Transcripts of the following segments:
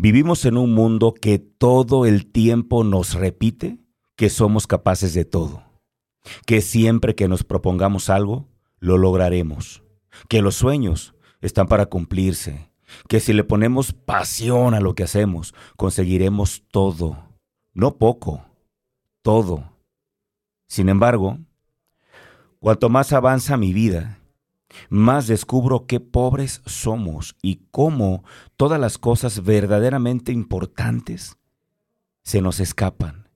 Vivimos en un mundo que todo el tiempo nos repite que somos capaces de todo, que siempre que nos propongamos algo, lo lograremos, que los sueños están para cumplirse, que si le ponemos pasión a lo que hacemos, conseguiremos todo, no poco, todo. Sin embargo, cuanto más avanza mi vida, más descubro qué pobres somos y cómo todas las cosas verdaderamente importantes se nos escapan.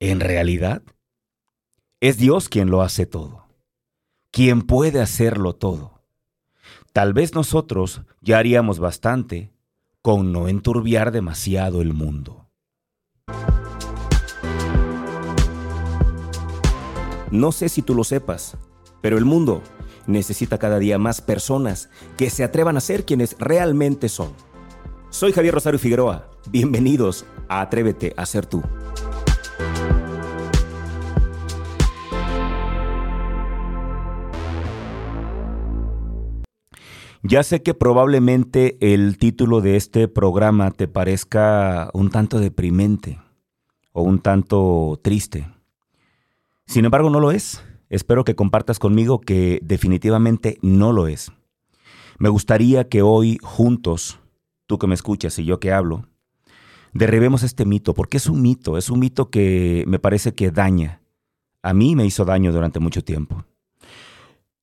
En realidad, es Dios quien lo hace todo, quien puede hacerlo todo. Tal vez nosotros ya haríamos bastante con no enturbiar demasiado el mundo. No sé si tú lo sepas, pero el mundo necesita cada día más personas que se atrevan a ser quienes realmente son. Soy Javier Rosario Figueroa. Bienvenidos a Atrévete a ser tú. Ya sé que probablemente el título de este programa te parezca un tanto deprimente o un tanto triste. Sin embargo, no lo es. Espero que compartas conmigo que definitivamente no lo es. Me gustaría que hoy juntos, tú que me escuchas y yo que hablo, derribemos este mito, porque es un mito, es un mito que me parece que daña. A mí me hizo daño durante mucho tiempo.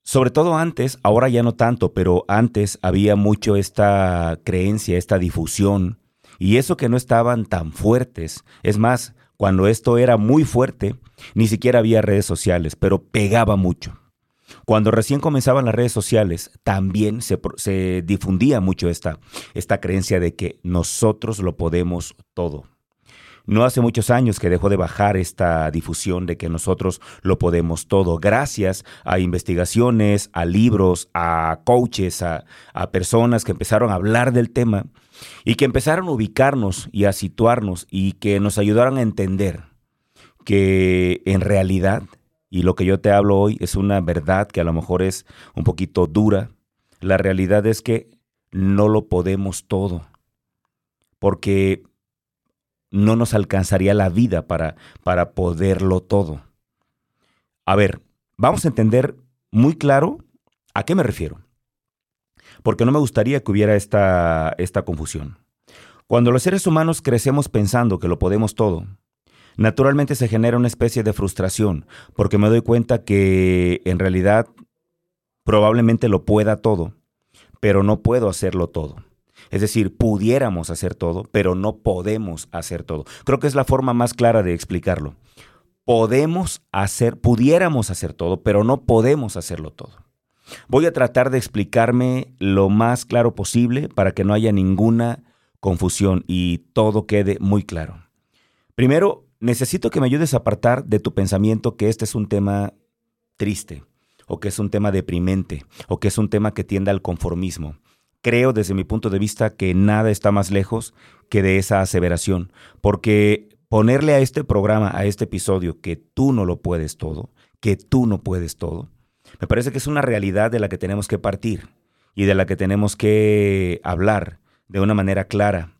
Sobre todo antes, ahora ya no tanto, pero antes había mucho esta creencia, esta difusión, y eso que no estaban tan fuertes. Es más, cuando esto era muy fuerte, ni siquiera había redes sociales, pero pegaba mucho. Cuando recién comenzaban las redes sociales, también se, difundía mucho esta, esta creencia de que nosotros lo podemos todo. No hace muchos años que dejó de bajar esta difusión de que nosotros lo podemos todo, gracias a investigaciones, a libros, a coaches, a, a, personas que empezaron a hablar del tema y que empezaron a ubicarnos y a situarnos y que nos ayudaron a entender que en realidad, y lo que yo te hablo hoy es una verdad que a lo mejor es un poquito dura, la realidad es que no lo podemos todo, porque no nos alcanzaría la vida para, para poderlo todo. A ver, vamos a entender muy claro a qué me refiero, porque no me gustaría que hubiera esta, esta confusión. Cuando los seres humanos crecemos pensando que lo podemos todo, naturalmente se genera una especie de frustración, porque me doy cuenta que en realidad probablemente lo pueda todo, pero no puedo hacerlo todo. Es decir, pudiéramos hacer todo, pero no podemos hacer todo. Creo que es la forma más clara de explicarlo. Podemos hacer, pudiéramos hacer todo, pero no podemos hacerlo todo. Voy a tratar de explicarme lo más claro posible para que no haya ninguna confusión y todo quede muy claro. Primero, necesito que me ayudes a apartar de tu pensamiento que este es un tema triste, o que es un tema deprimente, o que es un tema que tiende al conformismo. Creo desde mi punto de vista que nada está más lejos que de esa aseveración, porque ponerle a este programa, a este episodio, que tú no lo puedes todo, que tú no puedes todo, me parece que es una realidad de la que tenemos que partir y de la que tenemos que hablar de una manera clara.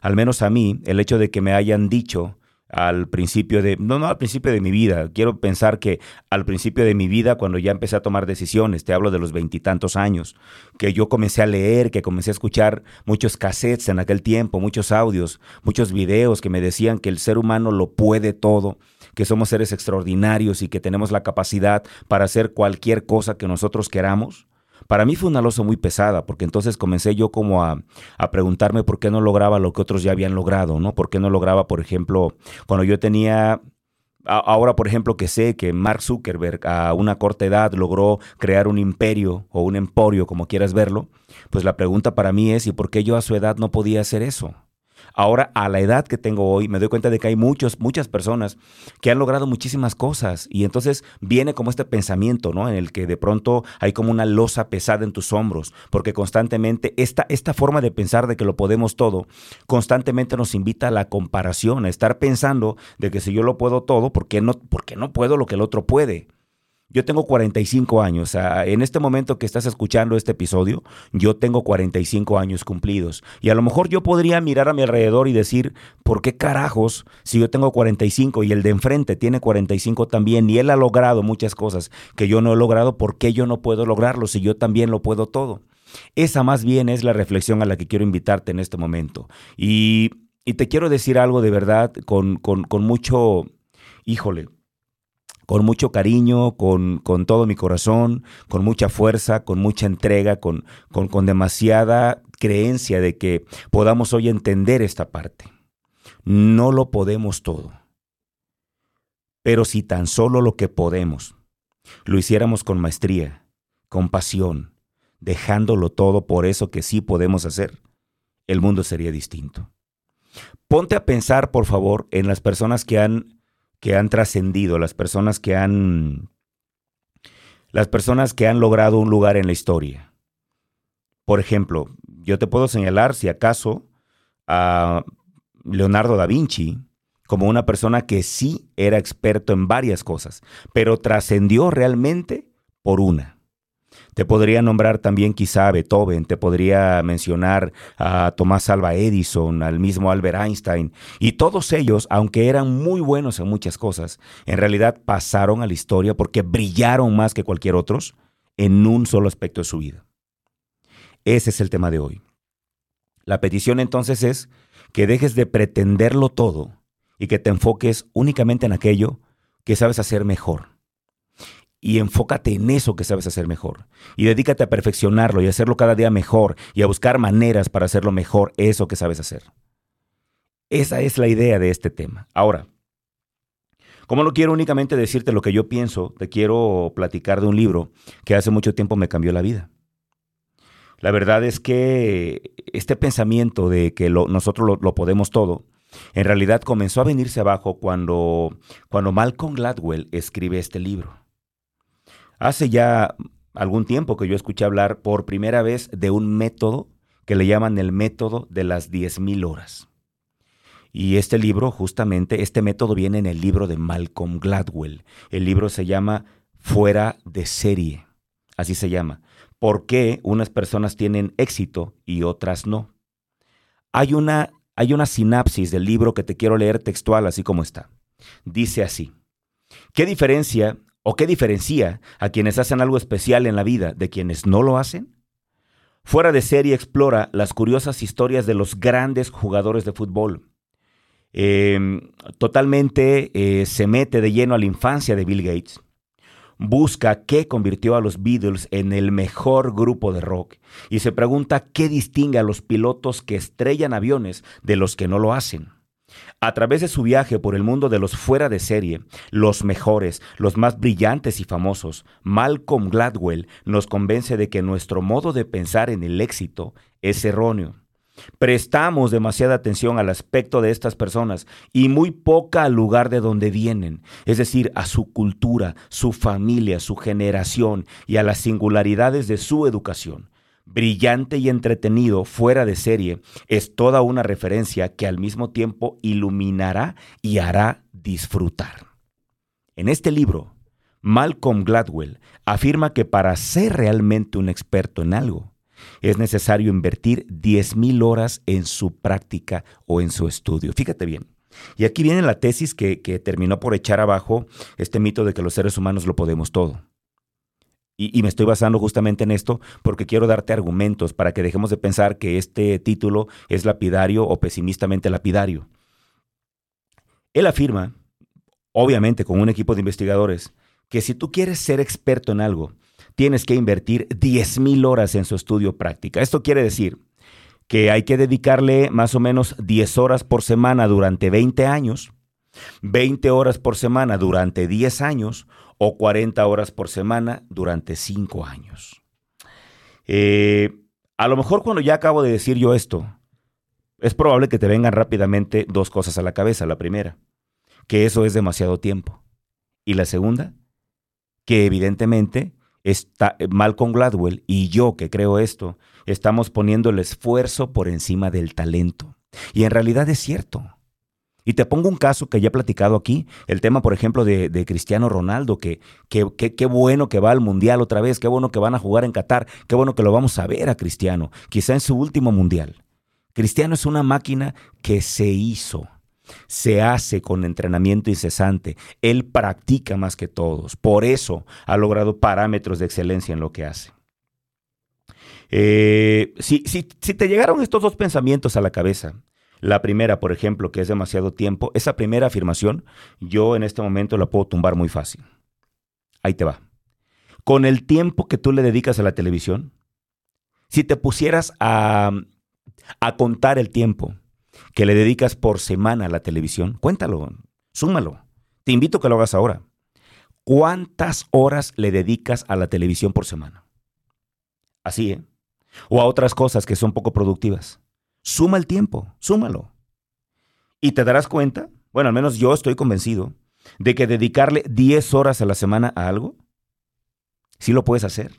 Al menos a mí, el hecho de que me hayan dicho al principio de, no, no al principio de mi vida, quiero pensar que al principio de mi vida, cuando ya empecé a tomar decisiones, te hablo de los veintitantos años, que yo comencé a leer, que comencé a escuchar muchos cassettes en aquel tiempo, muchos audios, muchos videos que me decían que el ser humano lo puede todo, que somos seres extraordinarios y que tenemos la capacidad para hacer cualquier cosa que nosotros queramos para mí fue una losa muy pesada, porque entonces comencé yo como a, preguntarme por qué no lograba lo que otros ya habían logrado, ¿no? ¿Por qué no lograba, por ejemplo, cuando yo tenía Ahora, por ejemplo, que sé que Mark Zuckerberg a una corta edad logró crear un imperio o un emporio, como quieras verlo, pues la pregunta para mí es, ¿y por qué yo a su edad no podía hacer eso? Ahora, a la edad que tengo hoy, me doy cuenta de que hay muchos, muchas personas que han logrado muchísimas cosas y entonces viene como este pensamiento, ¿no? En el que de pronto hay como una losa pesada en tus hombros, porque constantemente esta, esta forma de pensar de que lo podemos todo, constantemente nos invita a la comparación, a estar pensando de que si yo lo puedo todo, ¿por qué no, por qué no puedo lo que el otro puede? Yo tengo 45 años. en este momento que estás escuchando este episodio, yo tengo 45 años cumplidos. Y a lo mejor yo podría mirar a mi alrededor y decir, ¿por qué carajos si yo tengo 45 y el de enfrente tiene 45 también y él ha logrado muchas cosas que yo no he logrado, ¿por qué yo no puedo lograrlo si yo también lo puedo todo? Esa más bien es la reflexión a la que quiero invitarte en este momento. Y, te quiero decir algo de verdad con, con mucho, híjole, con mucho cariño, con, con, todo mi corazón, con mucha fuerza, con mucha entrega, con, con, con demasiada creencia de que podamos hoy entender esta parte. No lo podemos todo. Pero si tan solo lo que podemos lo hiciéramos con maestría, con pasión, dejándolo todo por eso que sí podemos hacer, el mundo sería distinto. Ponte a pensar, por favor, en las personas que han que han trascendido, las personas que han las personas que han logrado un lugar en la historia. Por ejemplo, yo te puedo señalar, si acaso, a Leonardo da Vinci como una persona que sí era experto en varias cosas, pero trascendió realmente por una. Te podría nombrar también quizá a Beethoven, te podría mencionar a Tomás Alva Edison, al mismo Albert Einstein, y todos ellos, aunque eran muy buenos en muchas cosas, en realidad pasaron a la historia porque brillaron más que cualquier otros en un solo aspecto de su vida. Ese es el tema de hoy. La petición entonces es que dejes de pretenderlo todo y que te enfoques únicamente en aquello que sabes hacer mejor y enfócate en eso que sabes hacer mejor. Y dedícate a perfeccionarlo y hacerlo cada día mejor y a buscar maneras para hacerlo mejor, eso que sabes hacer. Esa es la idea de este tema. Ahora, como no quiero únicamente decirte lo que yo pienso, te quiero platicar de un libro que hace mucho tiempo me cambió la vida. La verdad es que este pensamiento de que nosotros lo, podemos todo, en realidad comenzó a venirse abajo cuando, cuando Malcolm Gladwell escribe este libro. Hace ya algún tiempo que yo escuché hablar por primera vez de un método que le llaman el método de las 10.000 horas. Y este libro, justamente, este método viene en el libro de Malcolm Gladwell. El libro se llama Fuera de serie. Así se llama. ¿Por qué unas personas tienen éxito y otras no? Hay una, hay una sinapsis del libro que te quiero leer textual así como está. Dice así. ¿Qué diferencia ¿O qué diferencia a quienes hacen algo especial en la vida de quienes no lo hacen? Fuera de serie explora las curiosas historias de los grandes jugadores de fútbol. Em, totalmente eh, se mete de lleno a la infancia de Bill Gates. Busca qué convirtió a los Beatles en el mejor grupo de rock y se pregunta qué distingue a los pilotos que estrellan aviones de los que no lo hacen. A través de su viaje por el mundo de los fuera de serie, los mejores, los más brillantes y famosos, Malcolm Gladwell nos convence de que nuestro modo de pensar en el éxito es erróneo. Prestamos demasiada atención al aspecto de estas personas y muy poca al lugar de donde vienen, es decir, a su cultura, su familia, su generación y a las singularidades de su educación brillante y entretenido, fuera de serie, es toda una referencia que al mismo tiempo iluminará y hará disfrutar. En este libro, Malcolm Gladwell afirma que para ser realmente un experto en algo, es necesario invertir 10.000 horas en su práctica o en su estudio. Fíjate bien. Y aquí viene la tesis que, que terminó por echar abajo este mito de que los seres humanos lo podemos todo. Y, me estoy basando justamente en esto porque quiero darte argumentos para que dejemos de pensar que este título es lapidario o pesimistamente lapidario. Él afirma, obviamente con un equipo de investigadores, que si tú quieres ser experto en algo, tienes que invertir 10.000 horas en su estudio práctica. Esto quiere decir que hay que dedicarle más o menos 10 horas por semana durante 20 años, 20 horas por semana durante 10 años o 40 horas por semana durante 5 años. Eh, a lo mejor cuando ya acabo de decir yo esto, es probable que te vengan rápidamente dos cosas a la cabeza. La primera, que eso es demasiado tiempo. Y la segunda, que evidentemente está Malcolm Gladwell y yo que creo esto, estamos poniendo el esfuerzo por encima del talento. Y en realidad es cierto. Y te pongo un caso que ya he platicado aquí, el tema, por ejemplo, de, Cristiano Ronaldo, que qué bueno que va al Mundial otra vez, qué bueno que van a jugar en Qatar, qué bueno que lo vamos a ver a Cristiano, quizá en su último Mundial. Cristiano es una máquina que se hizo, se hace con entrenamiento incesante, él practica más que todos, por eso ha logrado parámetros de excelencia en lo que hace. Eh, si, si te llegaron estos dos pensamientos a la cabeza, la primera, por ejemplo, que es demasiado tiempo, esa primera afirmación, yo en este momento la puedo tumbar muy fácil. Ahí te va. Con el tiempo que tú le dedicas a la televisión, si te pusieras a, a contar el tiempo que le dedicas por semana a la televisión, cuéntalo, súmalo. Te invito a que lo hagas ahora. ¿Cuántas horas le dedicas a la televisión por semana? Así, ¿eh? O a otras cosas que son poco productivas. Suma el tiempo, súmalo. Y te darás cuenta, bueno, al menos yo estoy convencido, de que dedicarle 10 horas a la semana a algo, sí lo puedes hacer.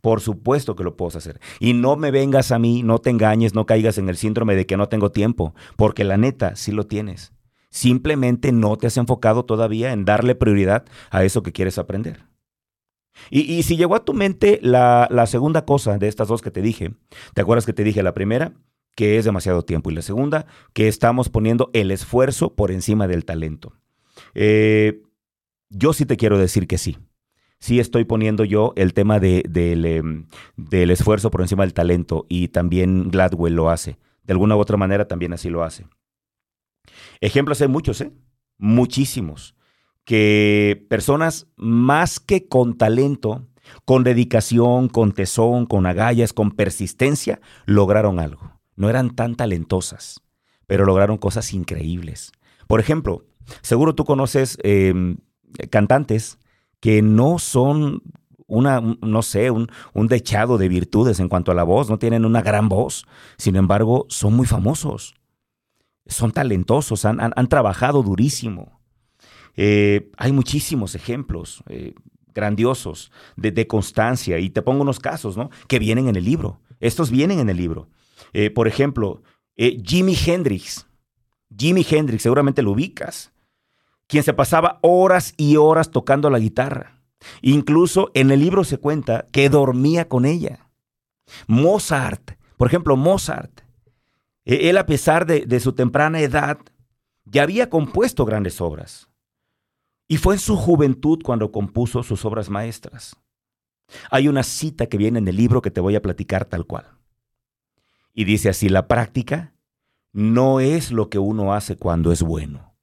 Por supuesto que lo puedes hacer. Y no me vengas a mí, no te engañes, no caigas en el síndrome de que no tengo tiempo, porque la neta sí lo tienes. Simplemente no te has enfocado todavía en darle prioridad a eso que quieres aprender. Y, si llegó a tu mente la, la segunda cosa de estas dos que te dije, ¿te acuerdas que te dije la primera? Que es demasiado tiempo. Y la segunda, que estamos poniendo el esfuerzo por encima del talento. Eh, yo sí te quiero decir que sí. Sí estoy poniendo yo el tema de, em, del esfuerzo por encima del talento y también Gladwell lo hace. De alguna u otra manera también así lo hace. Ejemplos hay muchos, ¿eh? Muchísimos. Que personas más que con talento, con dedicación, con tesón, con agallas, con persistencia, lograron algo no eran tan talentosas, pero lograron cosas increíbles. Por ejemplo, seguro tú conoces em, cantantes que no son una, no sé, un, dechado de virtudes en cuanto a la voz, no tienen una gran voz, sin embargo, son muy famosos, son talentosos, han, trabajado durísimo. Eh, hay muchísimos ejemplos eh, grandiosos de, de, constancia y te pongo unos casos, ¿no? Que vienen en el libro. Estos vienen en el libro. Eh, por ejemplo, eh, Jimi Hendrix. Jimi Hendrix, seguramente lo ubicas. Quien se pasaba horas y horas tocando la guitarra. Incluso en el libro se cuenta que dormía con ella. Mozart, por ejemplo, Mozart. E, él a pesar de su temprana edad, ya había compuesto grandes obras. Y fue en su juventud cuando compuso sus obras maestras. Hay una cita que viene en el libro que te voy a platicar tal cual. Y dice así, la práctica no es lo que uno hace cuando es bueno,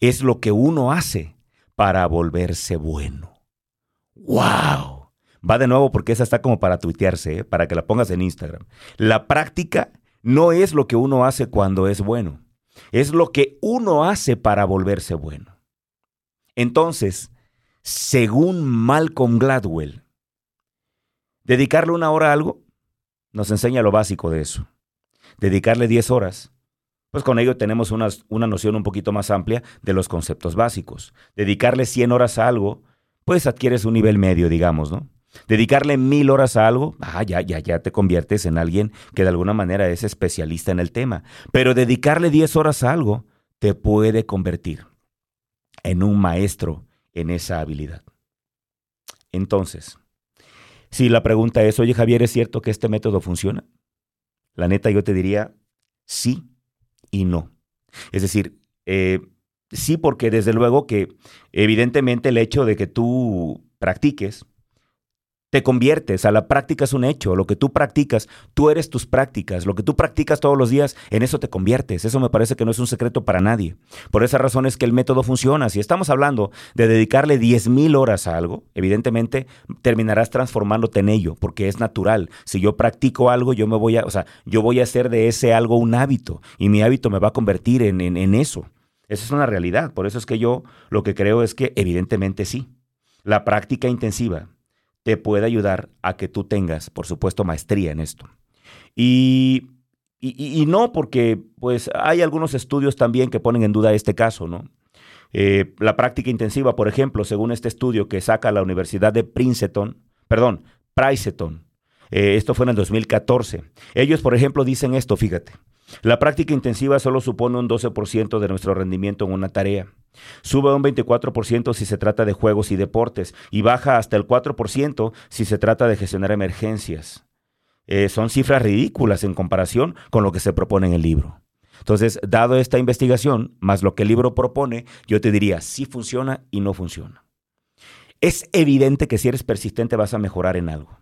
es lo que uno hace para volverse bueno. ¡Wow! Va de nuevo porque esa está como para tuitearse, ¿eh? para que la pongas en Instagram. La práctica no es lo que uno hace cuando es bueno, es lo que uno hace para volverse bueno. Entonces, según Malcolm Gladwell, dedicarle una hora a algo nos enseña lo básico de eso. Dedicarle 10 horas, pues con ello tenemos una, una noción un poquito más amplia de los conceptos básicos. Dedicarle 100 horas a algo, pues adquieres un nivel medio, digamos, ¿no? Dedicarle mil horas a algo, ah, ya, ya, ya te conviertes en alguien que de alguna manera es especialista en el tema. Pero dedicarle 10 horas a algo te puede convertir en un maestro en esa habilidad. Entonces, si la pregunta es, oye Javier, ¿es cierto que este método funciona? La neta yo te diría sí y no. Es decir, eh, sí porque desde luego que evidentemente el hecho de que tú practiques te conviertes, a la práctica es un hecho, lo que tú practicas, tú eres tus prácticas, lo que tú practicas todos los días, en eso te conviertes, eso me parece que no es un secreto para nadie. Por esa razón es que el método funciona, si estamos hablando de dedicarle 10 mil horas a algo, evidentemente terminarás transformándote en ello, porque es natural, si yo practico algo, yo me voy a, o sea, yo voy a hacer de ese algo un hábito, y mi hábito me va a convertir en, en eso. Esa es una realidad, por eso es que yo lo que creo es que evidentemente sí. La práctica intensiva, te puede ayudar a que tú tengas, por supuesto, maestría en esto. Y, y, no porque, pues, hay algunos estudios también que ponen en duda este caso, ¿no? Eh, la práctica intensiva, por ejemplo, según este estudio que saca la Universidad de Princeton, perdón, Princeton, eh, esto fue en el 2014. Ellos, por ejemplo, dicen esto, fíjate, La práctica intensiva solo supone un 12% de nuestro rendimiento en una tarea. Sube un 24% si se trata de juegos y deportes y baja hasta el 4% si se trata de gestionar emergencias. Eh, son cifras ridículas en comparación con lo que se propone en el libro. Entonces, dado esta investigación, más lo que el libro propone, yo te diría si funciona y no funciona. Es evidente que si eres persistente vas a mejorar en algo.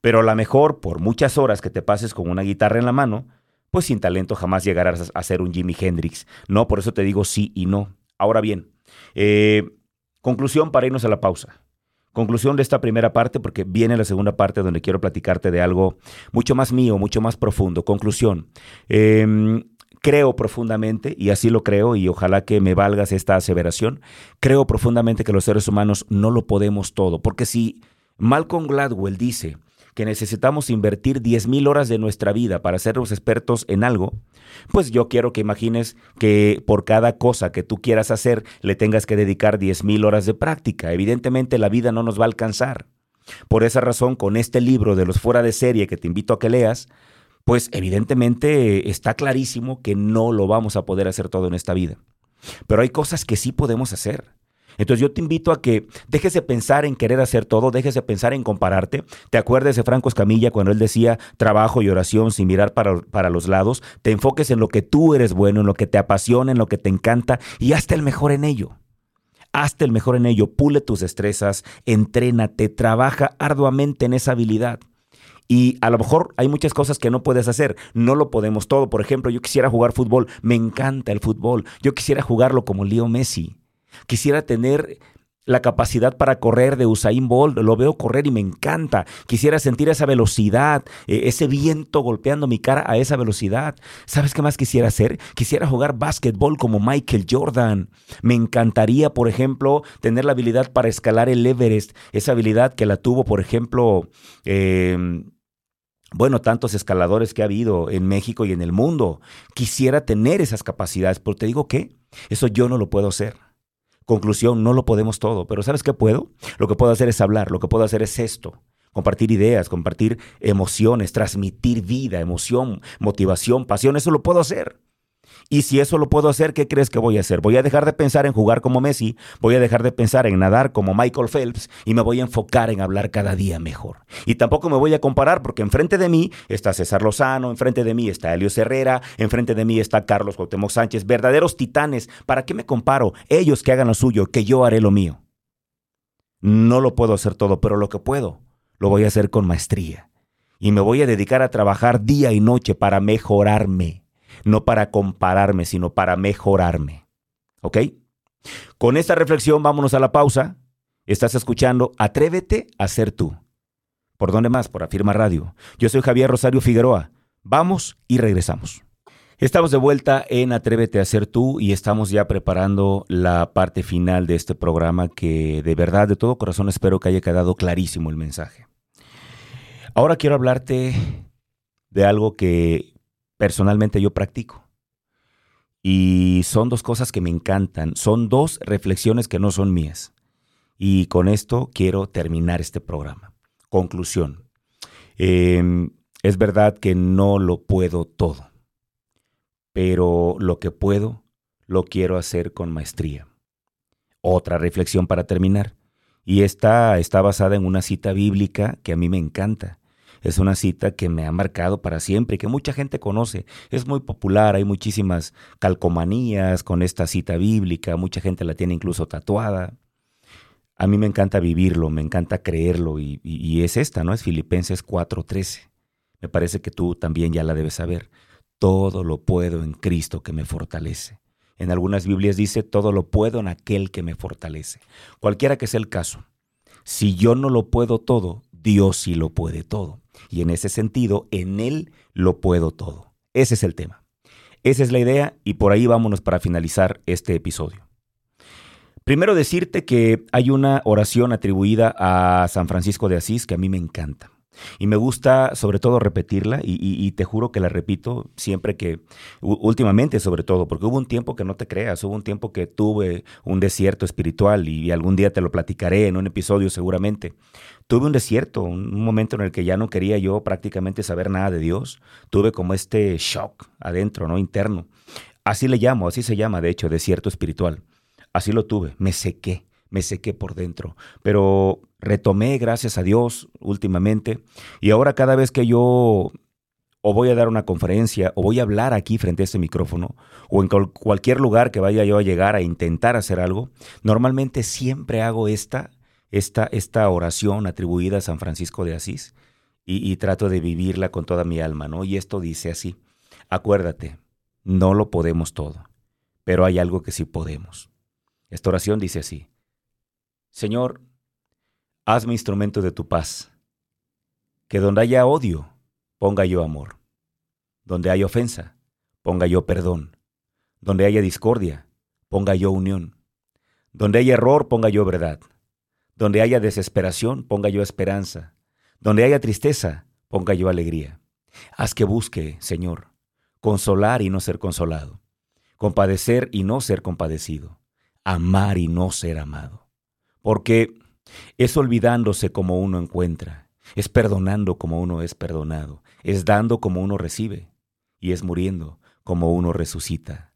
Pero a lo mejor, por muchas horas que te pases con una guitarra en la mano, pues sin talento jamás llegarás a ser un Jimi Hendrix. No, por eso te digo sí y no. Ahora bien, eh, conclusión para irnos a la pausa. Conclusión de esta primera parte, porque viene la segunda parte donde quiero platicarte de algo mucho más mío, mucho más profundo. Conclusión. Em, creo profundamente, y así lo creo, y ojalá que me valgas esta aseveración, creo profundamente que los seres humanos no lo podemos todo, porque si Malcolm Gladwell dice que necesitamos invertir 10.000 horas de nuestra vida para ser los expertos en algo, pues yo quiero que imagines que por cada cosa que tú quieras hacer le tengas que dedicar 10.000 horas de práctica. Evidentemente la vida no nos va a alcanzar. Por esa razón, con este libro de los fuera de serie que te invito a que leas, pues evidentemente está clarísimo que no lo vamos a poder hacer todo en esta vida. Pero hay cosas que sí podemos hacer. Entonces yo te invito a que dejes de pensar en querer hacer todo, dejes de pensar en compararte. Te acuerdes de Franco Escamilla cuando él decía trabajo y oración sin mirar para, para los lados. Te enfoques en lo que tú eres bueno, en lo que te apasiona, en lo que te encanta y hazte el mejor en ello. Hazte el mejor en ello, pule tus destrezas, entrénate, trabaja arduamente en esa habilidad. Y a lo mejor hay muchas cosas que no puedes hacer, no lo podemos todo. Por ejemplo, yo quisiera jugar fútbol, me encanta el fútbol, yo quisiera jugarlo como Leo Messi, Quisiera tener la capacidad para correr de Usain Bolt, lo veo correr y me encanta. Quisiera sentir esa velocidad, e, ese viento golpeando mi cara a esa velocidad. ¿Sabes qué más quisiera hacer? Quisiera jugar básquetbol como Michael Jordan. Me encantaría, por ejemplo, tener la habilidad para escalar el Everest, esa habilidad que la tuvo, por ejemplo, em, bueno, tantos escaladores que ha habido en México y en el mundo. Quisiera tener esas capacidades, pero te digo que eso yo no lo puedo hacer. Conclusión, no lo podemos todo, pero ¿sabes qué puedo? Lo que puedo hacer es hablar, lo que puedo hacer es esto, compartir ideas, compartir emociones, transmitir vida, emoción, motivación, pasión, eso lo puedo hacer. Y si eso lo puedo hacer, ¿qué crees que voy a hacer? Voy a dejar de pensar en jugar como Messi, voy a dejar de pensar en nadar como Michael Phelps y me voy a enfocar en hablar cada día mejor. Y tampoco me voy a comparar porque enfrente de mí está César Lozano, enfrente de mí está Helio Herrera, enfrente de mí está Carlos Cuauhtémoc Sánchez, verdaderos titanes. ¿Para qué me comparo? Ellos que hagan lo suyo, que yo haré lo mío. No lo puedo hacer todo, pero lo que puedo, lo voy a hacer con maestría. Y me voy a dedicar a trabajar día y noche para mejorarme no para compararme, sino para mejorarme. ¿Ok? Con esta reflexión vámonos a la pausa. Estás escuchando Atrévete a ser tú. ¿Por dónde más? Por Afirma Radio. Yo soy Javier Rosario Figueroa. Vamos y regresamos. Estamos de vuelta en Atrévete a ser tú y estamos ya preparando la parte final de este programa que de verdad, de todo corazón espero que haya quedado clarísimo el mensaje. Ahora quiero hablarte de algo que personalmente yo practico. Y son dos cosas que me encantan, son dos reflexiones que no son mías. Y con esto quiero terminar este programa. Conclusión. Em, es verdad que no lo puedo todo, pero lo que puedo lo quiero hacer con maestría. Otra reflexión para terminar. Y esta está basada en una cita bíblica que a mí me encanta es una cita que me ha marcado para siempre y que mucha gente conoce. Es muy popular, hay muchísimas calcomanías con esta cita bíblica, mucha gente la tiene incluso tatuada. A mí me encanta vivirlo, me encanta creerlo y, es esta, ¿no? Es Filipenses 4:13. Me parece que tú también ya la debes saber. Todo lo puedo en Cristo que me fortalece. En algunas Biblias dice, todo lo puedo en aquel que me fortalece. Cualquiera que sea el caso, si yo no lo puedo todo, Dios sí lo puede todo. Y en ese sentido, en Él lo puedo todo. Ese es el tema. Esa es la idea y por ahí vámonos para finalizar este episodio. Primero decirte que hay una oración atribuida a San Francisco de Asís que a mí me encanta. Y me gusta sobre todo repetirla y, te juro que la repito siempre que, últimamente sobre todo, porque hubo un tiempo que no te creas, hubo un tiempo que tuve un desierto espiritual y, algún día te lo platicaré en un episodio seguramente. Tuve un desierto, un momento en el que ya no quería yo prácticamente saber nada de Dios. Tuve como este shock adentro, ¿no? Interno. Así le llamo, así se llama, de hecho, desierto espiritual. Así lo tuve, me sequé me sequé por dentro. Pero retomé, gracias a Dios, últimamente. Y ahora cada vez que yo o voy a dar una conferencia o voy a hablar aquí frente a este micrófono o en cualquier lugar que vaya yo a llegar a intentar hacer algo, normalmente siempre hago esta, esta, esta oración atribuida a San Francisco de Asís y, y trato de vivirla con toda mi alma, ¿no? Y esto dice así, acuérdate, no lo podemos todo, pero hay algo que sí podemos. Esta oración dice así, Señor, hazme instrumento de tu paz. Que donde haya odio, ponga yo amor. Donde haya ofensa, ponga yo perdón. Donde haya discordia, ponga yo unión. Donde haya error, ponga yo verdad. Donde haya desesperación, ponga yo esperanza. Donde haya tristeza, ponga yo alegría. Haz que busque, Señor, consolar y no ser consolado, compadecer y no ser compadecido, amar y no ser amado. Porque es olvidándose como uno encuentra, es perdonando como uno es perdonado, es dando como uno recibe y es muriendo como uno resucita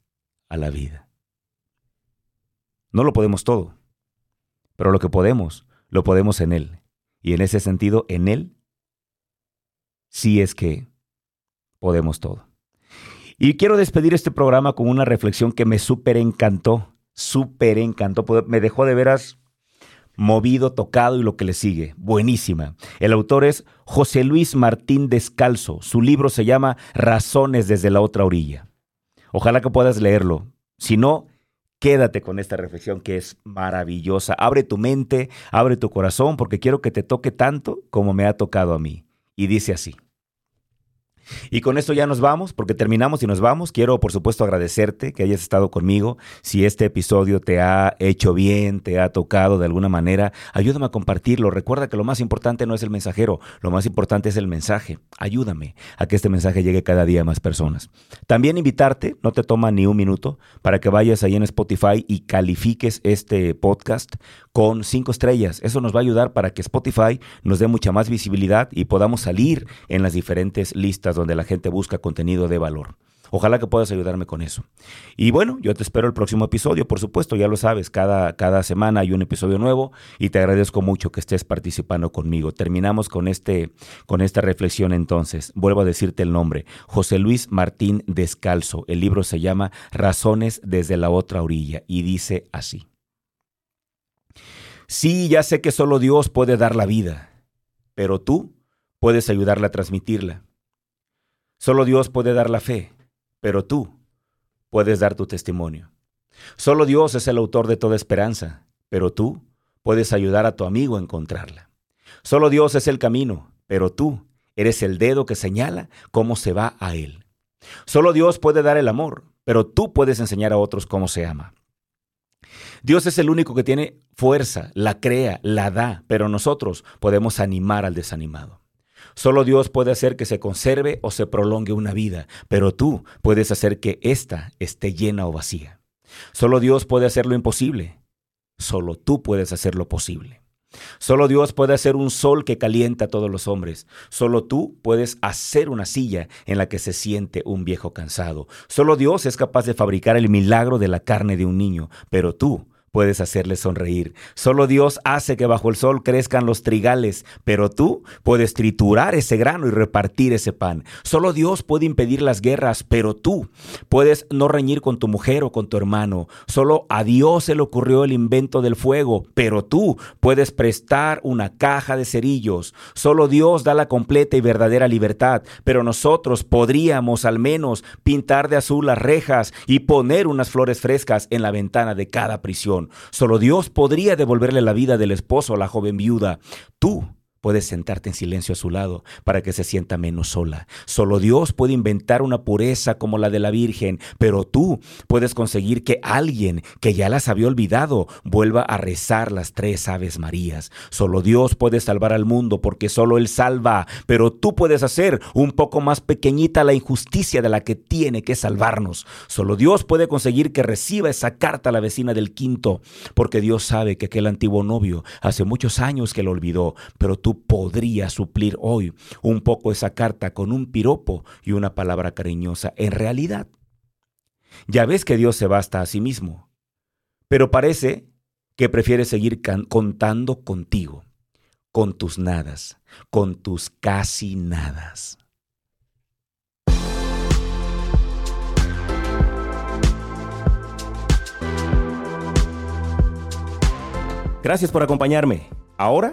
a la vida. No lo podemos todo, pero lo que podemos, lo podemos en Él. Y en ese sentido, en Él, sí es que podemos todo. Y quiero despedir este programa con una reflexión que me súper encantó, súper encantó, me dejó de veras movido, tocado y lo que le sigue. Buenísima. El autor es José Luis Martín Descalzo. Su libro se llama Razones desde la otra orilla. Ojalá que puedas leerlo. Si no, quédate con esta reflexión que es maravillosa. Abre tu mente, abre tu corazón, porque quiero que te toque tanto como me ha tocado a mí. Y dice así. Y con esto ya nos vamos, porque terminamos y nos vamos. Quiero, por supuesto, agradecerte que hayas estado conmigo. Si este episodio te ha hecho bien, te ha tocado de alguna manera, ayúdame a compartirlo. Recuerda que lo más importante no es el mensajero, lo más importante es el mensaje. Ayúdame a que este mensaje llegue cada día a más personas. También invitarte, no te toma ni un minuto, para que vayas ahí en Spotify y califiques este podcast con cinco estrellas. Eso nos va a ayudar para que Spotify nos dé mucha más visibilidad y podamos salir en las diferentes listas donde la gente busca contenido de valor. Ojalá que puedas ayudarme con eso. Y bueno, yo te espero el próximo episodio, por supuesto, ya lo sabes, cada, cada semana hay un episodio nuevo y te agradezco mucho que estés participando conmigo. Terminamos con, este, con esta reflexión entonces. Vuelvo a decirte el nombre, José Luis Martín Descalzo. El libro se llama Razones desde la otra orilla y dice así. Sí, ya sé que solo Dios puede dar la vida, pero tú puedes ayudarle a transmitirla. Solo Dios puede dar la fe, pero tú puedes dar tu testimonio. Solo Dios es el autor de toda esperanza, pero tú puedes ayudar a tu amigo a encontrarla. Solo Dios es el camino, pero tú eres el dedo que señala cómo se va a Él. Solo Dios puede dar el amor, pero tú puedes enseñar a otros cómo se ama. Dios es el único que tiene fuerza, la crea, la da, pero nosotros podemos animar al desanimado. Solo Dios puede hacer que se conserve o se prolongue una vida, pero tú puedes hacer que ésta esté llena o vacía. Solo Dios puede hacer lo imposible. Solo tú puedes hacer lo posible. Solo Dios puede hacer un sol que calienta a todos los hombres. Solo tú puedes hacer una silla en la que se siente un viejo cansado. Solo Dios es capaz de fabricar el milagro de la carne de un niño, pero tú puedes hacerle sonreír. Solo Dios hace que bajo el sol crezcan los trigales, pero tú puedes triturar ese grano y repartir ese pan. Solo Dios puede impedir las guerras, pero tú puedes no reñir con tu mujer o con tu hermano. Solo a Dios se le ocurrió el invento del fuego, pero tú puedes prestar una caja de cerillos. Solo Dios da la completa y verdadera libertad, pero nosotros podríamos al menos pintar de azul las rejas y poner unas flores frescas en la ventana de cada prisión. Solo Dios podría devolverle la vida del esposo a la joven viuda. Tú puedes sentarte en silencio a su lado para que se sienta menos sola. Solo Dios puede inventar una pureza como la de la Virgen, pero tú puedes conseguir que alguien que ya las había olvidado vuelva a rezar las tres Aves Marías. Solo Dios puede salvar al mundo porque solo Él salva, pero tú puedes hacer un poco más pequeñita la injusticia de la que tiene que salvarnos. Solo Dios puede conseguir que reciba esa carta a la vecina del quinto, porque Dios sabe que aquel antiguo novio hace muchos años que lo olvidó, pero tú podría suplir hoy un poco esa carta con un piropo y una palabra cariñosa. En realidad, ya ves que Dios se basta a sí mismo, pero parece que prefiere seguir contando contigo, con tus nadas, con tus casi nadas. Gracias por acompañarme. Ahora